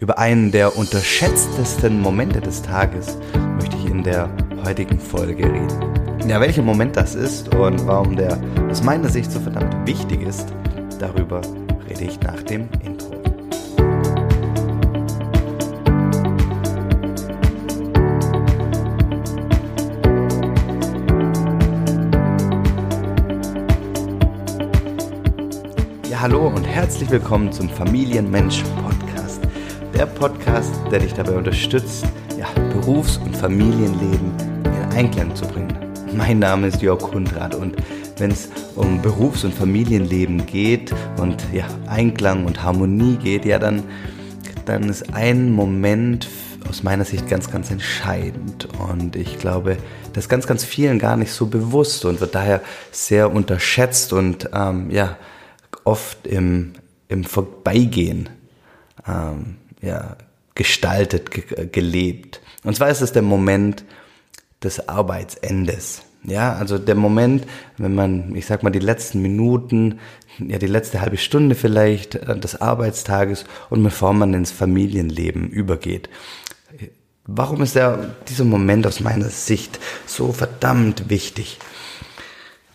Über einen der unterschätztesten Momente des Tages möchte ich in der heutigen Folge reden. Ja, welcher Moment das ist und warum der aus meiner Sicht so verdammt wichtig ist, darüber rede ich nach dem Intro. Ja, hallo und herzlich willkommen zum Familienmensch Podcast. Der Podcast, der dich dabei unterstützt, ja, Berufs- und Familienleben in Einklang zu bringen. Mein Name ist Jörg Kundrat und wenn es um Berufs- und Familienleben geht und ja, Einklang und Harmonie geht, ja, dann, dann ist ein Moment aus meiner Sicht ganz, ganz entscheidend. Und ich glaube, das ist ganz, ganz vielen gar nicht so bewusst und wird daher sehr unterschätzt und ähm, ja, oft im, im Vorbeigehen ähm, ja, gestaltet, ge gelebt. Und zwar ist es der Moment des Arbeitsendes. Ja, also der Moment, wenn man, ich sag mal, die letzten Minuten, ja, die letzte halbe Stunde vielleicht äh, des Arbeitstages und bevor man ins Familienleben übergeht. Warum ist der, dieser Moment aus meiner Sicht so verdammt wichtig?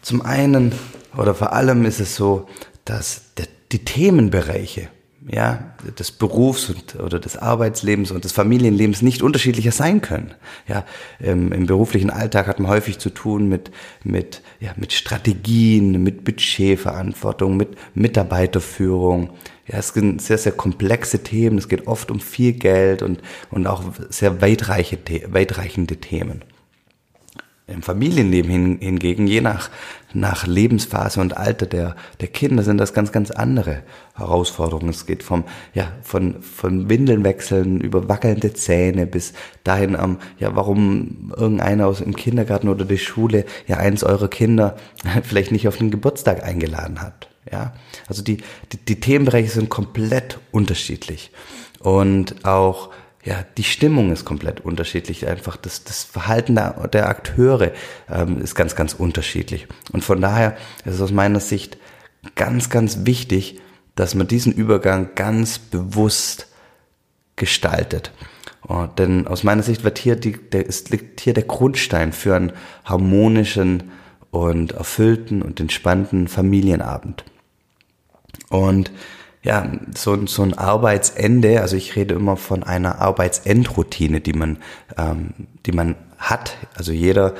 Zum einen oder vor allem ist es so, dass der, die Themenbereiche, ja, des Berufs und, oder des Arbeitslebens und des Familienlebens nicht unterschiedlicher sein können. Ja, im, im beruflichen Alltag hat man häufig zu tun mit, mit, ja, mit Strategien, mit Budgetverantwortung, mit Mitarbeiterführung. Ja, es sind sehr, sehr komplexe Themen. Es geht oft um viel Geld und, und auch sehr weitreiche, weitreichende Themen. Im Familienleben hingegen, je nach, nach Lebensphase und Alter der, der Kinder, sind das ganz, ganz andere Herausforderungen. Es geht vom, ja, von, von Windeln wechseln über wackelnde Zähne bis dahin am, ja, warum irgendeiner aus dem Kindergarten oder der Schule ja eins eurer Kinder vielleicht nicht auf den Geburtstag eingeladen hat. Ja, also die, die, die Themenbereiche sind komplett unterschiedlich. Und auch, ja, die Stimmung ist komplett unterschiedlich. Einfach das, das Verhalten der, der Akteure ähm, ist ganz, ganz unterschiedlich. Und von daher ist es aus meiner Sicht ganz, ganz wichtig, dass man diesen Übergang ganz bewusst gestaltet. Oh, denn aus meiner Sicht wird hier die, der, ist, liegt hier der Grundstein für einen harmonischen und erfüllten und entspannten Familienabend. Und ja, so, so ein Arbeitsende, also ich rede immer von einer Arbeitsendroutine, die man, ähm, die man hat. Also jeder,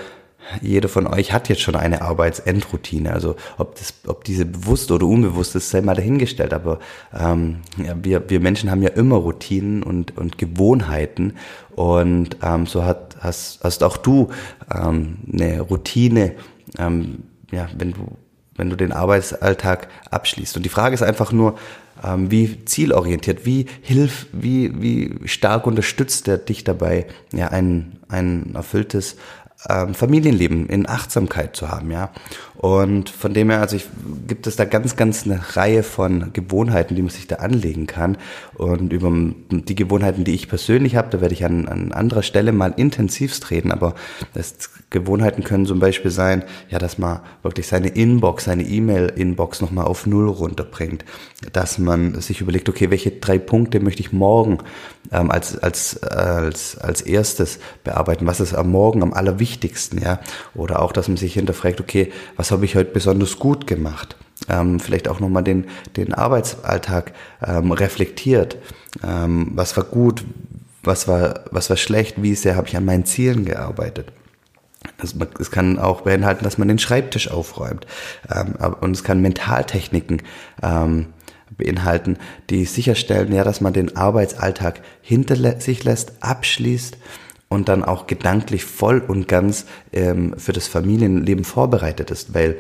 jeder von euch hat jetzt schon eine Arbeitsendroutine. Also ob das, ob diese bewusst oder unbewusst ist, sei mal dahingestellt. Aber ähm, ja, wir, wir Menschen haben ja immer Routinen und, und Gewohnheiten. Und ähm, so hat, hast, hast auch du ähm, eine Routine, ähm, ja, wenn du wenn du den Arbeitsalltag abschließt. Und die Frage ist einfach nur, ähm, wie zielorientiert, wie hilf, wie, wie stark unterstützt er dich dabei, ja, ein, ein erfülltes ähm, Familienleben in Achtsamkeit zu haben, ja. Und von dem her, also ich, gibt es da ganz, ganz eine Reihe von Gewohnheiten, die man sich da anlegen kann. Und über die Gewohnheiten, die ich persönlich habe, da werde ich an, an anderer Stelle mal intensivst reden. Aber das, Gewohnheiten können zum Beispiel sein, ja, dass man wirklich seine Inbox, seine E-Mail-Inbox nochmal auf Null runterbringt. Dass man sich überlegt, okay, welche drei Punkte möchte ich morgen ähm, als, als, als, als erstes bearbeiten? Was ist am Morgen am allerwichtigsten, ja? Oder auch, dass man sich hinterfragt, okay, was habe ich heute besonders gut gemacht? Ähm, vielleicht auch nochmal den, den Arbeitsalltag ähm, reflektiert. Ähm, was war gut, was war, was war schlecht, wie sehr habe ich an meinen Zielen gearbeitet. Es kann auch beinhalten, dass man den Schreibtisch aufräumt. Ähm, und es kann Mentaltechniken ähm, beinhalten, die sicherstellen, ja, dass man den Arbeitsalltag hinter sich lässt, abschließt und dann auch gedanklich voll und ganz ähm, für das Familienleben vorbereitet ist, weil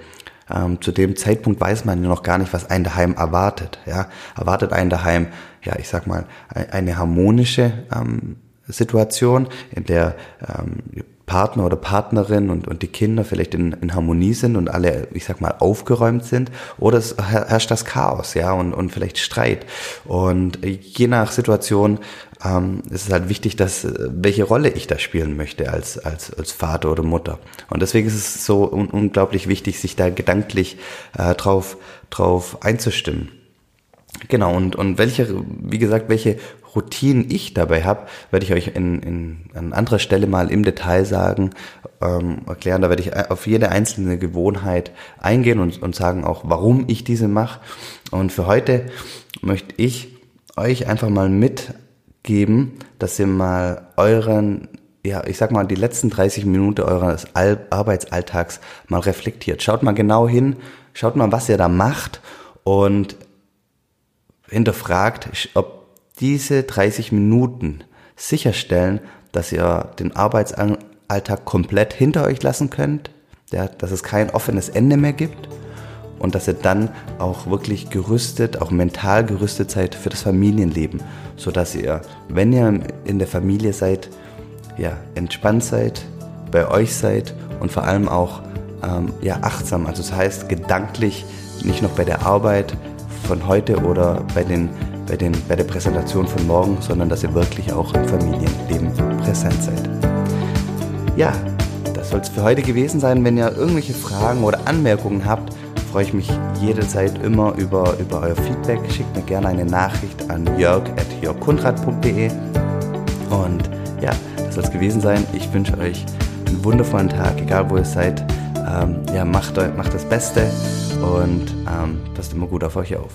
ähm, zu dem Zeitpunkt weiß man ja noch gar nicht, was einen daheim erwartet. Ja, erwartet einen daheim, ja, ich sag mal, eine harmonische ähm, Situation, in der ähm, Partner oder Partnerin und, und die Kinder vielleicht in, in Harmonie sind und alle, ich sag mal, aufgeräumt sind, oder es herrscht das Chaos, ja, und, und vielleicht Streit. Und je nach Situation ähm, ist es halt wichtig, dass welche Rolle ich da spielen möchte als, als, als Vater oder Mutter. Und deswegen ist es so un unglaublich wichtig, sich da gedanklich äh, drauf, drauf einzustimmen. Genau, und, und welche, wie gesagt, welche Routinen ich dabei habe, werde ich euch in, in, an anderer Stelle mal im Detail sagen, ähm, erklären. Da werde ich auf jede einzelne Gewohnheit eingehen und, und sagen auch, warum ich diese mache. Und für heute möchte ich euch einfach mal mitgeben, dass ihr mal euren, ja, ich sag mal, die letzten 30 Minuten eures Arbeitsalltags mal reflektiert. Schaut mal genau hin, schaut mal, was ihr da macht und hinterfragt, ob diese 30 Minuten sicherstellen, dass ihr den Arbeitsalltag komplett hinter euch lassen könnt, dass es kein offenes Ende mehr gibt und dass ihr dann auch wirklich gerüstet, auch mental gerüstet seid für das Familienleben, so dass ihr, wenn ihr in der Familie seid, ja, entspannt seid, bei euch seid und vor allem auch ähm, ja, achtsam, also das heißt gedanklich nicht noch bei der Arbeit, von heute oder bei, den, bei, den, bei der Präsentation von morgen, sondern dass ihr wirklich auch im Familienleben präsent seid. Ja, das soll es für heute gewesen sein. Wenn ihr irgendwelche Fragen oder Anmerkungen habt, freue ich mich jederzeit immer über, über euer Feedback. Schickt mir gerne eine Nachricht an jörg.jörgkundrat.de und ja, das soll es gewesen sein. Ich wünsche euch einen wundervollen Tag, egal wo ihr seid. Ähm, ja, macht, macht das Beste und ähm, passt immer gut auf euch auf.